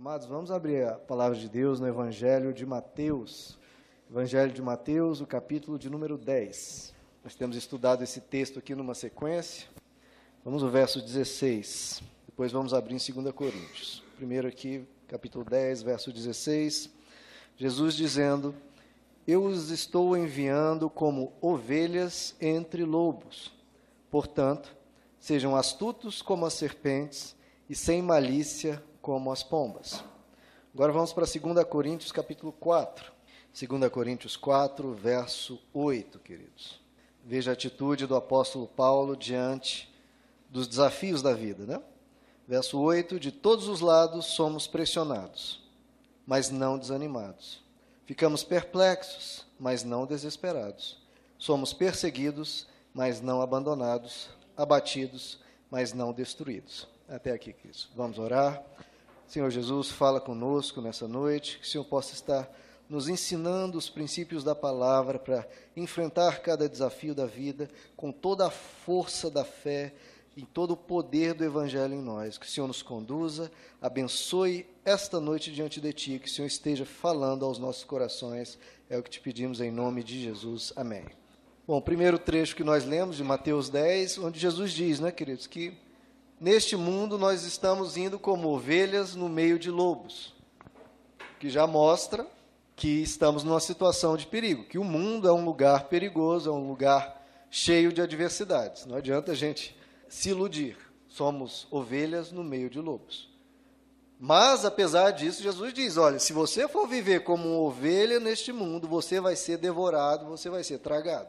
Amados, vamos abrir a palavra de Deus no Evangelho de Mateus. Evangelho de Mateus, o capítulo de número 10. Nós temos estudado esse texto aqui numa sequência. Vamos ao verso 16. Depois vamos abrir em 2 Coríntios. Primeiro aqui, capítulo 10, verso 16. Jesus dizendo: Eu os estou enviando como ovelhas entre lobos. Portanto, sejam astutos como as serpentes e sem malícia como as pombas. Agora vamos para 2 Coríntios capítulo 4. 2 Coríntios 4, verso 8, queridos. Veja a atitude do apóstolo Paulo diante dos desafios da vida, né? Verso 8: De todos os lados somos pressionados, mas não desanimados. Ficamos perplexos, mas não desesperados. Somos perseguidos, mas não abandonados. Abatidos, mas não destruídos. Até aqui, queridos. Vamos orar. Senhor Jesus, fala conosco nessa noite, que o Senhor possa estar nos ensinando os princípios da palavra para enfrentar cada desafio da vida com toda a força da fé e todo o poder do Evangelho em nós. Que o Senhor nos conduza, abençoe esta noite diante de Ti, que o Senhor esteja falando aos nossos corações. É o que te pedimos em nome de Jesus. Amém. Bom, primeiro trecho que nós lemos de Mateus 10, onde Jesus diz, né, queridos, que neste mundo nós estamos indo como ovelhas no meio de lobos, que já mostra que estamos numa situação de perigo, que o mundo é um lugar perigoso, é um lugar cheio de adversidades. Não adianta a gente se iludir. Somos ovelhas no meio de lobos. Mas, apesar disso, Jesus diz: olha, se você for viver como uma ovelha neste mundo, você vai ser devorado, você vai ser tragado.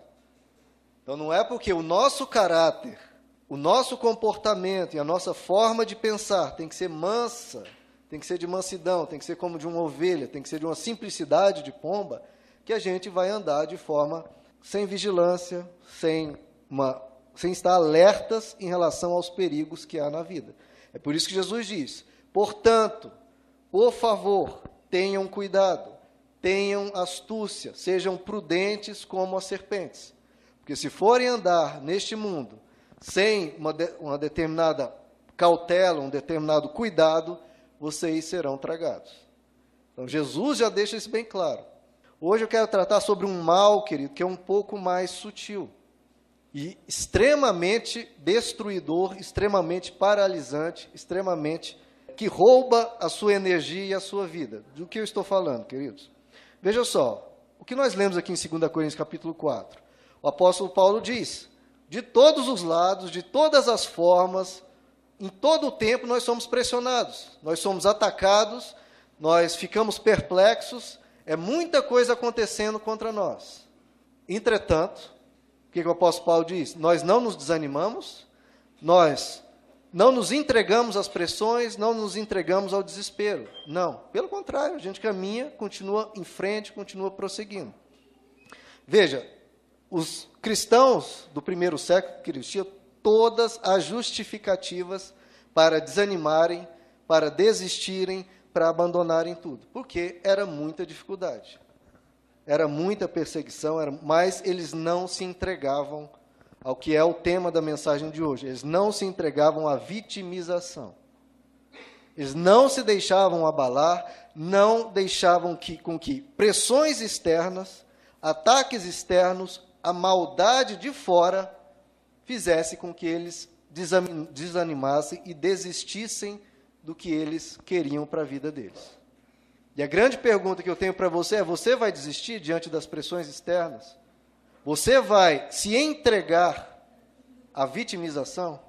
Então, não é porque o nosso caráter o nosso comportamento e a nossa forma de pensar tem que ser mansa, tem que ser de mansidão, tem que ser como de uma ovelha, tem que ser de uma simplicidade de pomba, que a gente vai andar de forma sem vigilância, sem, uma, sem estar alertas em relação aos perigos que há na vida. É por isso que Jesus diz: portanto, por favor, tenham cuidado, tenham astúcia, sejam prudentes como as serpentes. Porque se forem andar neste mundo sem uma, de, uma determinada cautela, um determinado cuidado, vocês serão tragados. Então, Jesus já deixa isso bem claro. Hoje eu quero tratar sobre um mal, querido, que é um pouco mais sutil e extremamente destruidor, extremamente paralisante, extremamente que rouba a sua energia e a sua vida. Do que eu estou falando, queridos? Veja só, o que nós lemos aqui em 2 Coríntios capítulo 4. O apóstolo Paulo diz: de todos os lados, de todas as formas, em todo o tempo nós somos pressionados, nós somos atacados, nós ficamos perplexos, é muita coisa acontecendo contra nós. Entretanto, o que, o apóstolo Paulo diz? Nós não nos desanimamos, nós não nos entregamos às pressões, não nos entregamos ao desespero. Não, pelo contrário, a gente caminha, continua em frente, continua prosseguindo. Veja, os cristãos do primeiro século, queridos, tinham todas as justificativas para desanimarem, para desistirem, para abandonarem tudo, porque era muita dificuldade, era muita perseguição, era, mas eles não se entregavam ao que é o tema da mensagem de hoje. Eles não se entregavam à vitimização. Eles não se deixavam abalar, não deixavam que, com que pressões externas, ataques externos a maldade de fora fizesse com que eles desanimassem e desistissem do que eles queriam para a vida deles. E a grande pergunta que eu tenho para você é: você vai desistir diante das pressões externas? Você vai se entregar à vitimização?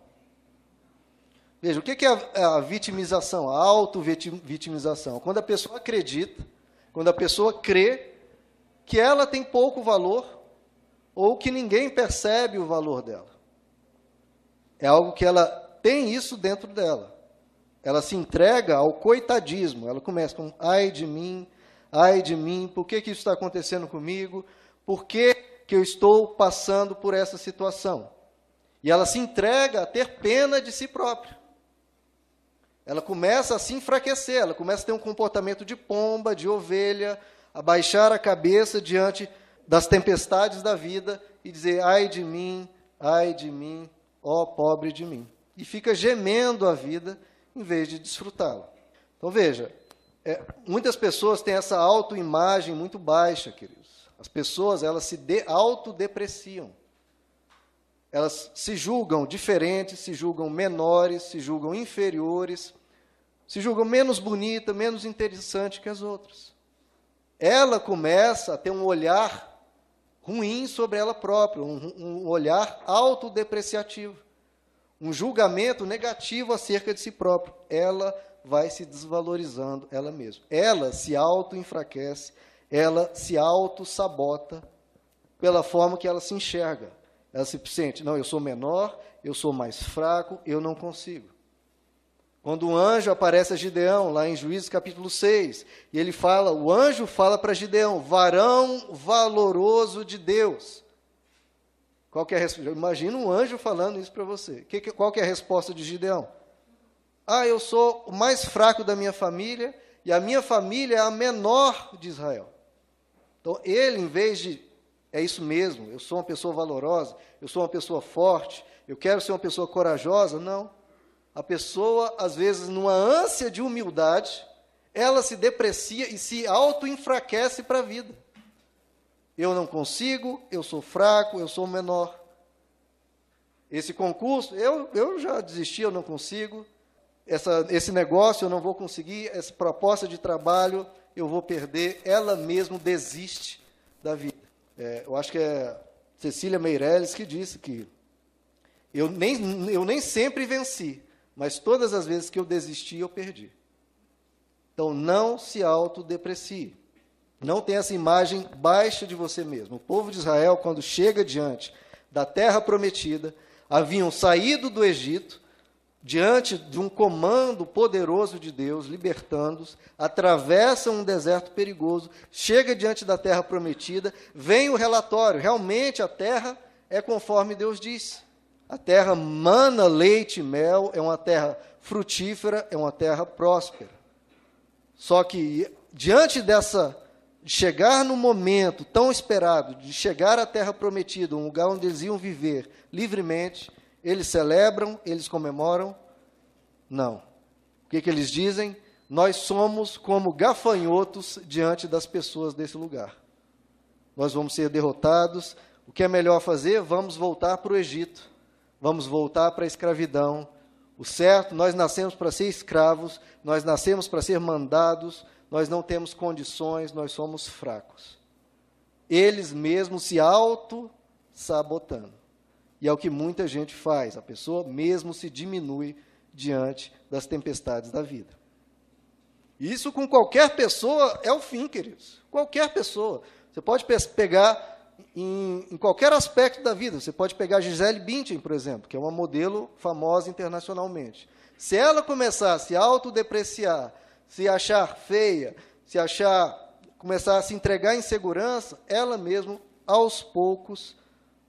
Veja, o que é a vitimização, a auto-vitimização? Quando a pessoa acredita, quando a pessoa crê que ela tem pouco valor, ou que ninguém percebe o valor dela. É algo que ela tem isso dentro dela. Ela se entrega ao coitadismo. Ela começa com ai de mim, ai de mim, por que, que isso está acontecendo comigo? Por que, que eu estou passando por essa situação? E ela se entrega a ter pena de si própria. Ela começa a se enfraquecer, ela começa a ter um comportamento de pomba, de ovelha, a baixar a cabeça diante das tempestades da vida e dizer: ai de mim, ai de mim, ó pobre de mim. E fica gemendo a vida em vez de desfrutá-la. Então veja, É, muitas pessoas têm essa autoimagem muito baixa, queridos. As pessoas, elas se de, autodepreciam. Elas se julgam diferentes, se julgam menores, se julgam inferiores, se julgam menos bonita, menos interessante que as outras. Ela começa a ter um olhar ruim sobre ela própria, um, um olhar autodepreciativo, um julgamento negativo acerca de si própria. Ela vai se desvalorizando ela mesma. Ela se auto-enfraquece, ela se auto-sabota pela forma que ela se enxerga. Ela se sente, não, eu sou menor, eu sou mais fraco, eu não consigo. Quando o anjo aparece a Gideão, lá em Juízes capítulo 6, e ele fala, o anjo fala para Gideão, varão valoroso de Deus. Qual é a resposta? Imagina um anjo falando isso para você. Que, qual que é a resposta de Gideão? Ah, eu sou o mais fraco da minha família e a minha família é a menor de Israel. Então, ele, em vez de, é isso mesmo, eu sou uma pessoa valorosa, eu sou uma pessoa forte, eu quero ser uma pessoa corajosa, não. A pessoa, às vezes, numa ânsia de humildade, ela se deprecia e se auto-enfraquece para a vida. Eu não consigo, eu sou fraco, eu sou menor. Esse concurso, eu, eu já desisti, eu não consigo essa, esse negócio eu não vou conseguir, essa proposta de trabalho eu vou perder, ela mesmo desiste da vida. É, eu acho que é Cecília Meirelles que disse que eu nem, eu nem sempre venci, mas todas as vezes que eu desisti, eu perdi. Então, não se autodeprecie. Não tenha essa imagem baixa de você mesmo. O povo de Israel, quando chega diante da terra prometida, haviam saído do Egito, diante de um comando poderoso de Deus, libertando-os, atravessa um deserto perigoso, chega diante da terra prometida, vem o relatório, realmente a terra é conforme Deus disse. A terra mana leite e mel, é uma terra frutífera, é uma terra próspera. Só que diante dessa de chegar no momento tão esperado de chegar à terra prometida, um lugar onde eles iam viver livremente, eles celebram, eles comemoram? Não. O que, que eles dizem? Nós somos como gafanhotos diante das pessoas desse lugar. Nós vamos ser derrotados. O que é melhor fazer? Vamos voltar para o Egito. Vamos voltar para a escravidão. O certo, nós nascemos para ser escravos, nós nascemos para ser mandados, nós não temos condições, nós somos fracos. Eles mesmos se auto-sabotando. E é o que muita gente faz, a pessoa mesmo se diminui diante das tempestades da vida. Isso com qualquer pessoa é o fim, queridos. Qualquer pessoa. Você pode pegar em, em, qualquer aspecto da vida. Você pode pegar Gisele Bündchen, por exemplo, que é uma modelo famosa internacionalmente. Se ela começar a se autodepreciar, se achar feia, se achar, começar a se entregar em segurança, ela mesma, aos poucos,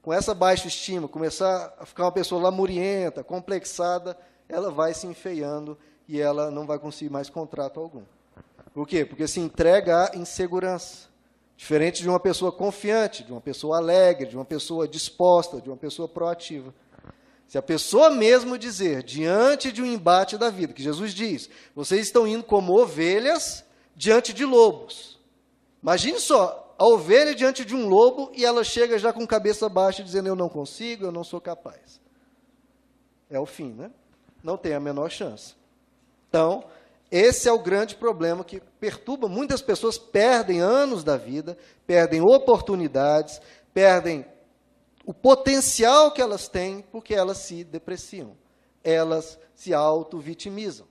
com essa baixa estima, começar a ficar uma pessoa lamurienta, complexada, ela vai se enfeiando e ela não vai conseguir mais contrato algum. Por quê? Porque se entrega à insegurança. Diferente de uma pessoa confiante, de uma pessoa alegre, de uma pessoa disposta, de uma pessoa proativa. Se a pessoa mesmo dizer, diante de um embate da vida, que Jesus diz, vocês estão indo como ovelhas diante de lobos. Imagine só, a ovelha diante de um lobo e ela chega já com cabeça baixa dizendo eu não consigo, eu não sou capaz. É o fim, né? Não tem a menor chance. Então, esse é o grande problema que perturba muitas pessoas, perdem anos da vida, perdem oportunidades, perdem o potencial que elas têm porque elas se depreciam. Elas se auto-vitimizam.